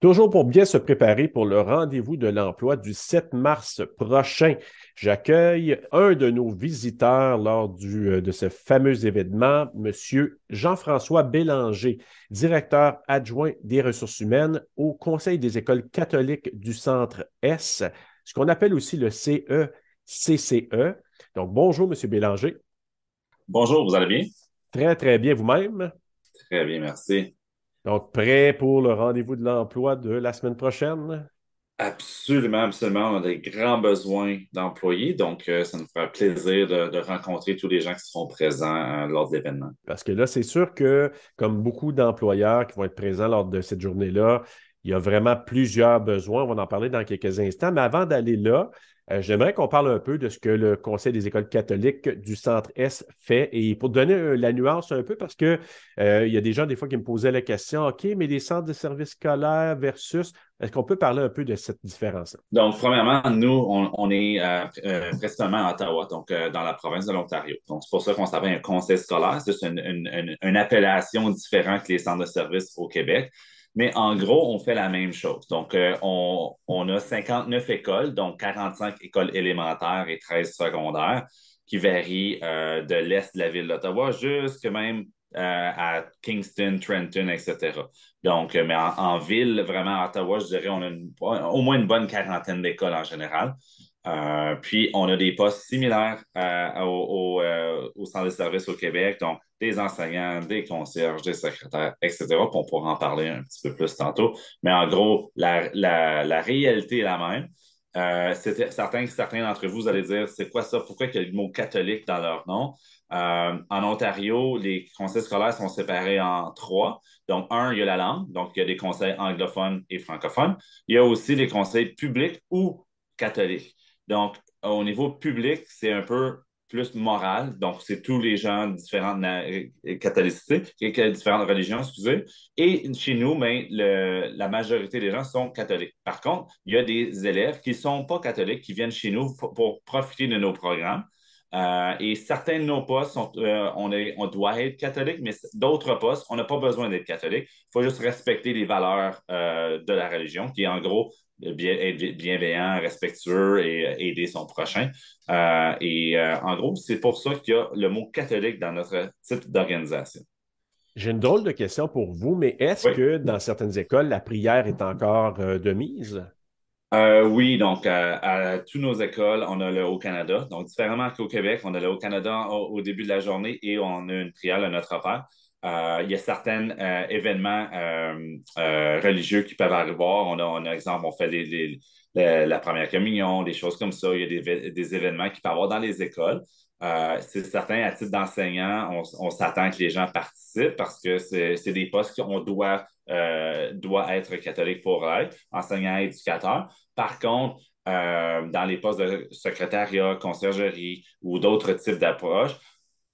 Toujours pour bien se préparer pour le rendez-vous de l'emploi du 7 mars prochain. J'accueille un de nos visiteurs lors du, euh, de ce fameux événement, M. Jean-François Bélanger, directeur adjoint des ressources humaines au Conseil des écoles catholiques du Centre S, ce qu'on appelle aussi le CE-CCE. Donc, bonjour, M. Bélanger. Bonjour, vous allez bien? Très, très bien vous-même? Très bien, merci. Donc, prêt pour le rendez-vous de l'emploi de la semaine prochaine? Absolument, absolument. On a des grands besoins d'employés, donc euh, ça nous fera plaisir de, rencontrer tous les gens qui seront présents euh, lors de l'événement. Parce que là, c'est sûr que, comme beaucoup d'employeurs qui vont être présents lors de cette journée-là, il y a vraiment plusieurs besoins. On va en parler dans quelques instants. Mais avant d'aller là, euh, j'aimerais qu'on parle un peu de ce que le Conseil des écoles catholiques du Centre S fait. Et pour donner euh, la nuance un peu, parce qu'il euh, y a des gens des fois qui me posaient la question, OK, mais les centres de services scolaires versus, est-ce qu'on peut parler un peu de cette différence Donc, premièrement, nous, on, est précisément à Ottawa, donc dans la province de l'Ontario. Donc, c'est pour ça qu'on s'appelle un conseil scolaire. C'est une, une appellation différente que les centres de services au Québec. Mais en gros, on fait la même chose. Donc, euh, on, a 59 écoles, donc 45 écoles élémentaires et 13 secondaires, qui varient euh, de l'est de la ville d'Ottawa jusque même euh, à Kingston, Trenton, etc. Donc, mais en, ville, vraiment à Ottawa, je dirais, on a au moins une bonne quarantaine d'écoles en général. Puis, on a des postes similaires au, au, centre de services au Québec. Donc, des enseignants, des concierges, des secrétaires, etc. on pourra en parler un petit peu plus tantôt. Mais en gros, la, la, réalité est la même. Euh, certains, certains d'entre vous, allez dire, c'est quoi ça? Pourquoi il y a le mot catholique dans leur nom? Euh, en Ontario, les conseils scolaires sont séparés en trois. Donc, un, il y a la langue, donc il y a des conseils anglophones et francophones. Il y a aussi les conseils publics ou catholiques. Donc, au niveau public, c'est un peu plus morale. Donc, c'est tous les gens différentes euh, catholicités, différentes religions, excusez. Et chez nous, ben, la majorité des gens sont catholiques. Par contre, il y a des élèves qui ne sont pas catholiques, qui viennent chez nous pour profiter de nos programmes. Euh, et certains de nos postes, euh, on, est, on doit être catholique, mais d'autres postes, on n'a pas besoin d'être catholique. Il faut juste respecter les valeurs de la religion, qui est en gros bien, être bienveillant, respectueux et aider son prochain. Euh, et euh, en gros, c'est pour ça qu'il y a le mot catholique dans notre type d'organisation. J'ai une drôle de question pour vous, mais est-ce que dans certaines écoles, la prière est encore euh, de mise? oui, donc à, toutes nos écoles, on a le Haut-Canada. Donc, différemment qu'au Québec, on a le Haut-Canada au, début de la journée et on a une prière à notre père. Euh, il y a certains euh, événements euh, religieux qui peuvent arriver. On a, on exemple, on fait la première communion, des choses comme ça. Il y a des, événements qui peuvent avoir dans les écoles. c'est certain, à titre d'enseignant, on, s'attend que les gens participent parce que c'est des postes qu'on doit, doit être catholique pour être, enseignant, éducateur. Par contre, dans les postes de secrétariat, conciergerie ou d'autres types d'approches,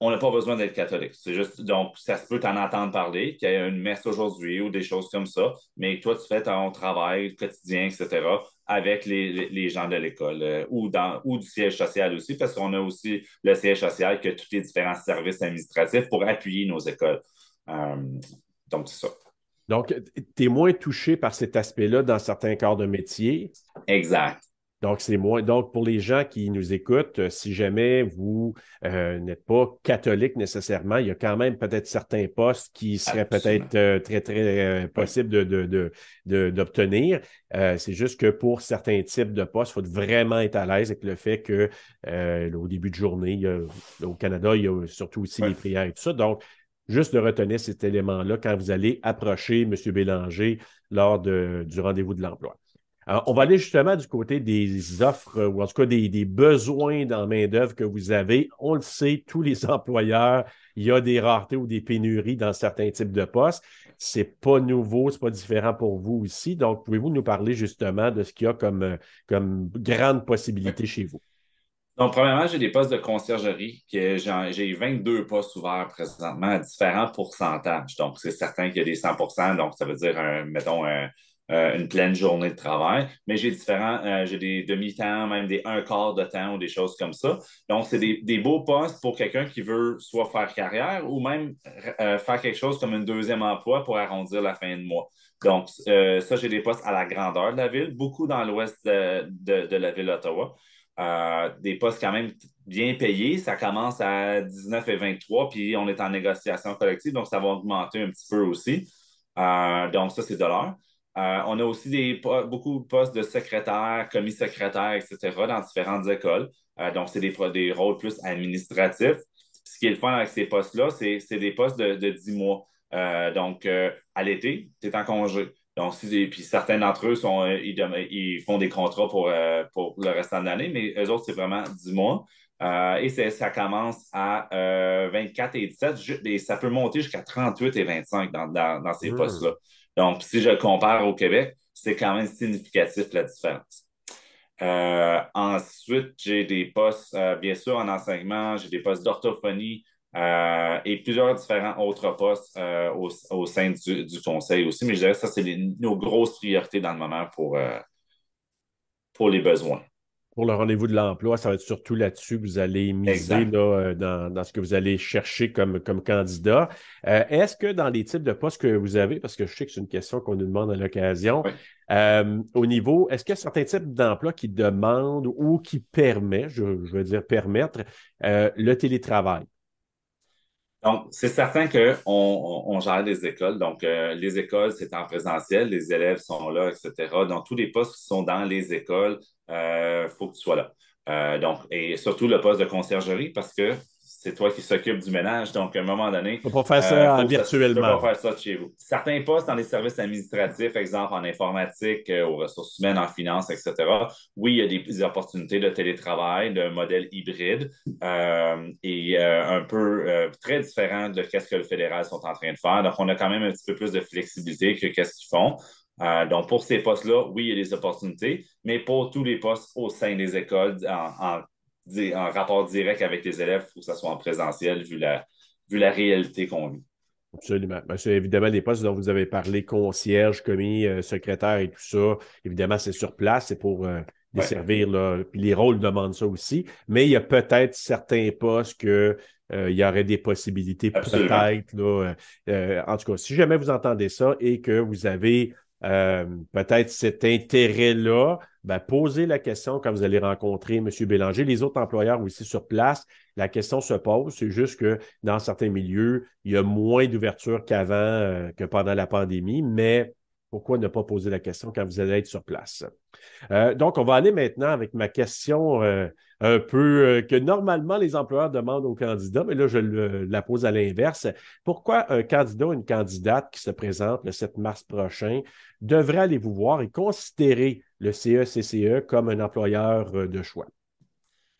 on n'a pas besoin d'être catholique. C'est juste, donc, ça se peut t'en entendre parler, qu'il y a une messe aujourd'hui ou des choses comme ça, mais toi, tu fais ton travail quotidien, etc., avec les, gens de l'école euh, ou, dans, ou du siège social aussi, parce qu'on a aussi le siège social qui a tous les différents services administratifs pour appuyer nos écoles. Euh, donc, c'est ça. Donc, tu es moins touché par cet aspect-là dans certains corps de métier? Exact. Donc, c'est moins. Donc, pour les gens qui nous écoutent, euh, si jamais vous euh, n'êtes pas catholique nécessairement, il y a quand même peut-être certains postes qui seraient peut-être euh, très, très possibles d'obtenir. De, c'est juste que pour certains types de postes, il faut vraiment être à l'aise avec le fait que au début de journée, au Canada, il y a surtout aussi les prières et tout ça. Donc, juste de retenir cet élément-là quand vous allez approcher M. Bélanger lors du rendez-vous de l'emploi on va aller justement du côté des offres ou en tout cas des, besoins dans main-d'œuvre que vous avez. On le sait, tous les employeurs, il y a des raretés ou des pénuries dans certains types de postes. C'est pas nouveau, c'est pas différent pour vous aussi. Donc, pouvez-vous nous parler justement de ce qu'il y a comme, comme grande possibilité chez vous? Donc, premièrement, j'ai des postes de conciergerie. J'ai 22 postes ouverts présentement à différents pourcentages. Donc, c'est certain qu'il y a des 100% donc ça veut dire, mettons, un, euh, une pleine journée de travail, mais j'ai différents, euh, j'ai des demi-temps, même des un quart de temps ou des choses comme ça. Donc, c'est des, des, beaux postes pour quelqu'un qui veut soit faire carrière ou même euh, faire quelque chose comme un deuxième emploi pour arrondir la fin de mois. Donc, ça, j'ai des postes à la grandeur de la ville, beaucoup dans l'ouest de, la ville d'Ottawa. des postes quand même bien payés. Ça commence à 19 et 23, puis on est en négociation collective, donc ça va augmenter un petit peu aussi. donc, ça, c'est de l'heure. Euh, on a aussi des, beaucoup de postes de secrétaire, commis secrétaire, etc., dans différentes écoles. Euh, donc, c'est des, des, rôles plus administratifs. Ce qui est le fun avec ces postes-là, c'est des postes de, de 10 mois. Euh, donc, à l'été, tu es en congé. Donc, si, puis certains d'entre eux sont, ils, font des contrats pour, pour le restant de l'année, mais eux autres, c'est vraiment 10 mois. et ça commence à 24 et 17, et ça peut monter jusqu'à 38 et 25 dans, dans, ces hmm. postes-là. Donc, si je compare au Québec, c'est quand même significatif la différence. Euh, ensuite, j'ai des postes, euh, bien sûr, en enseignement, j'ai des postes d'orthophonie euh, et plusieurs différents autres postes au, sein du, conseil aussi. Mais je dirais que ça, c'est nos grosses priorités dans le moment pour, pour les besoins pour le rendez-vous de l'emploi, ça va être surtout là-dessus que vous allez miser euh, dans, ce que vous allez chercher comme, comme candidat. Euh, est-ce que dans les types de postes que vous avez, parce que je sais que c'est une question qu'on nous demande à l'occasion, euh, au niveau, est-ce qu'il y a certains types d'emplois qui demandent ou qui permettent, je, veux dire permettre, le télétravail? Donc, c'est certain qu'on on, gère des écoles. Donc, les écoles, c'est en présentiel, les élèves sont là, etc. Donc, tous les postes qui sont dans les écoles, il euh, faut que tu sois là. Euh, donc, et surtout le poste de conciergerie parce que c'est toi qui s'occupe du ménage. Donc, à un moment donné. Il ne pas faire ça euh, virtuellement. Tu ne peux pas faire ça chez vous. Certains postes dans les services administratifs, exemple en informatique, aux ressources humaines, en finance, etc. Oui, il y a des, opportunités de télétravail, de modèle hybride et un peu très différent de ce que le fédéral sont en train de faire. Donc, on a quand même un petit peu plus de flexibilité que qu'est-ce qu'ils font. Euh, donc, pour ces postes-là, oui, il y a des opportunités, mais pour tous les postes au sein des écoles, en, rapport direct avec les élèves, il faut que ça soit en présentiel vu la, vu la réalité qu'on vit. Absolument. C'est évidemment les postes dont vous avez parlé, concierge, commis, euh, secrétaire et tout ça. Évidemment, c'est sur place, c'est pour euh, desservir. Là, puis les rôles demandent ça aussi. Mais il y a peut-être certains postes que il y aurait des possibilités peut-être. en tout cas, si jamais vous entendez ça et que vous avez euh, peut-être cet intérêt-là, ben, posez la question quand vous allez rencontrer M. Bélanger. Les autres employeurs aussi sur place, la question se pose. C'est juste que dans certains milieux, il y a moins d'ouverture qu'avant, euh, que pendant la pandémie, mais pourquoi ne pas poser la question quand vous allez être sur place? Euh, donc, on va aller maintenant avec ma question euh, un peu euh, que normalement les employeurs demandent aux candidats, mais là, je la pose à l'inverse. Pourquoi un candidat ou une candidate qui se présente le 7 mars prochain devrait aller vous voir et considérer le CECCE e comme un employeur de choix?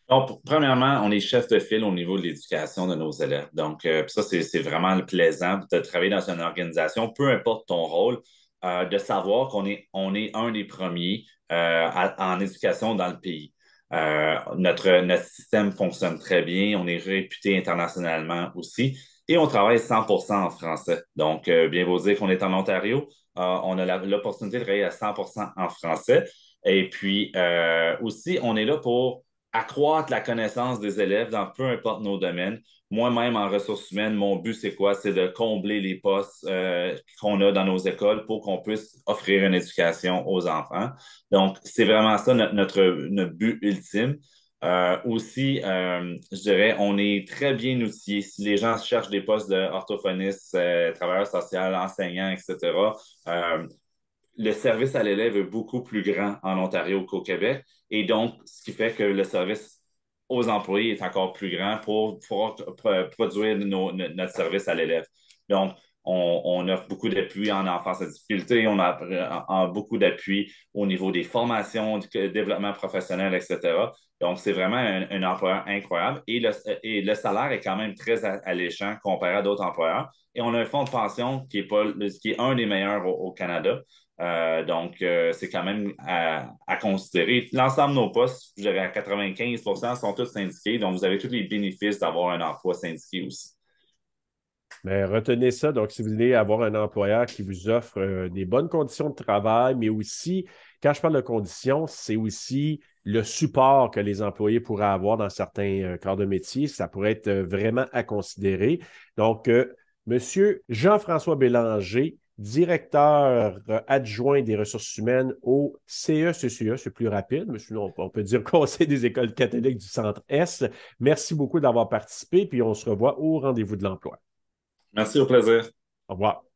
Donc, premièrement, on est chef de file au niveau de l'éducation de nos élèves. Donc, ça, c'est vraiment plaisant de travailler dans une organisation, peu importe ton rôle. Euh, de savoir qu'on est, on est un des premiers euh, en éducation dans le pays. Euh, notre, notre système fonctionne très bien, on est réputé internationalement aussi et on travaille 100 en français. Donc, bien vous dire qu'on est en Ontario, on a l'opportunité de travailler à 100% en français. Et puis aussi, on est là pour accroître la connaissance des élèves dans peu importe nos domaines. Moi-même, en ressources humaines, mon but, c'est quoi? C'est de combler les postes euh, qu'on a dans nos écoles pour qu'on puisse offrir une éducation aux enfants. Donc, c'est vraiment ça notre, but ultime. Euh, aussi, euh, je dirais, on est très bien outillés. Si les gens cherchent des postes d'orthophoniste, euh, travailleur social, enseignant, etc., le service à l'élève est beaucoup plus grand en Ontario qu'au Québec. Et donc, ce qui fait que le service aux employés est encore plus grand pour pouvoir produire notre service à l'élève. Donc, on, offre beaucoup d'appui en enfance à difficulté, on a beaucoup d'appui au niveau des formations, du développement professionnel, etc. Donc, c'est vraiment un, employeur incroyable et le, salaire est quand même très alléchant comparé à d'autres employeurs. Et on a un fonds de pension qui est, pas, qui est un des meilleurs au Canada. Euh, donc, euh, c'est quand même à, considérer. L'ensemble de nos postes, je dirais à 95% sont tous syndiqués. Donc, vous avez tous les bénéfices d'avoir un emploi syndiqué aussi. Mais retenez ça. Donc, si vous voulez avoir un employeur qui vous offre euh, des bonnes conditions de travail, mais aussi, quand je parle de conditions, c'est aussi le support que les employés pourraient avoir dans certains corps de métier. Ça pourrait être vraiment à considérer. Donc, Monsieur Jean-François Bélanger, directeur adjoint des ressources humaines au CECCE, c'est plus rapide, mais sinon on peut dire Conseil des écoles catholiques du Centre S. Merci beaucoup d'avoir participé, puis on se revoit au rendez-vous de l'emploi. Merci, au plaisir. Au revoir.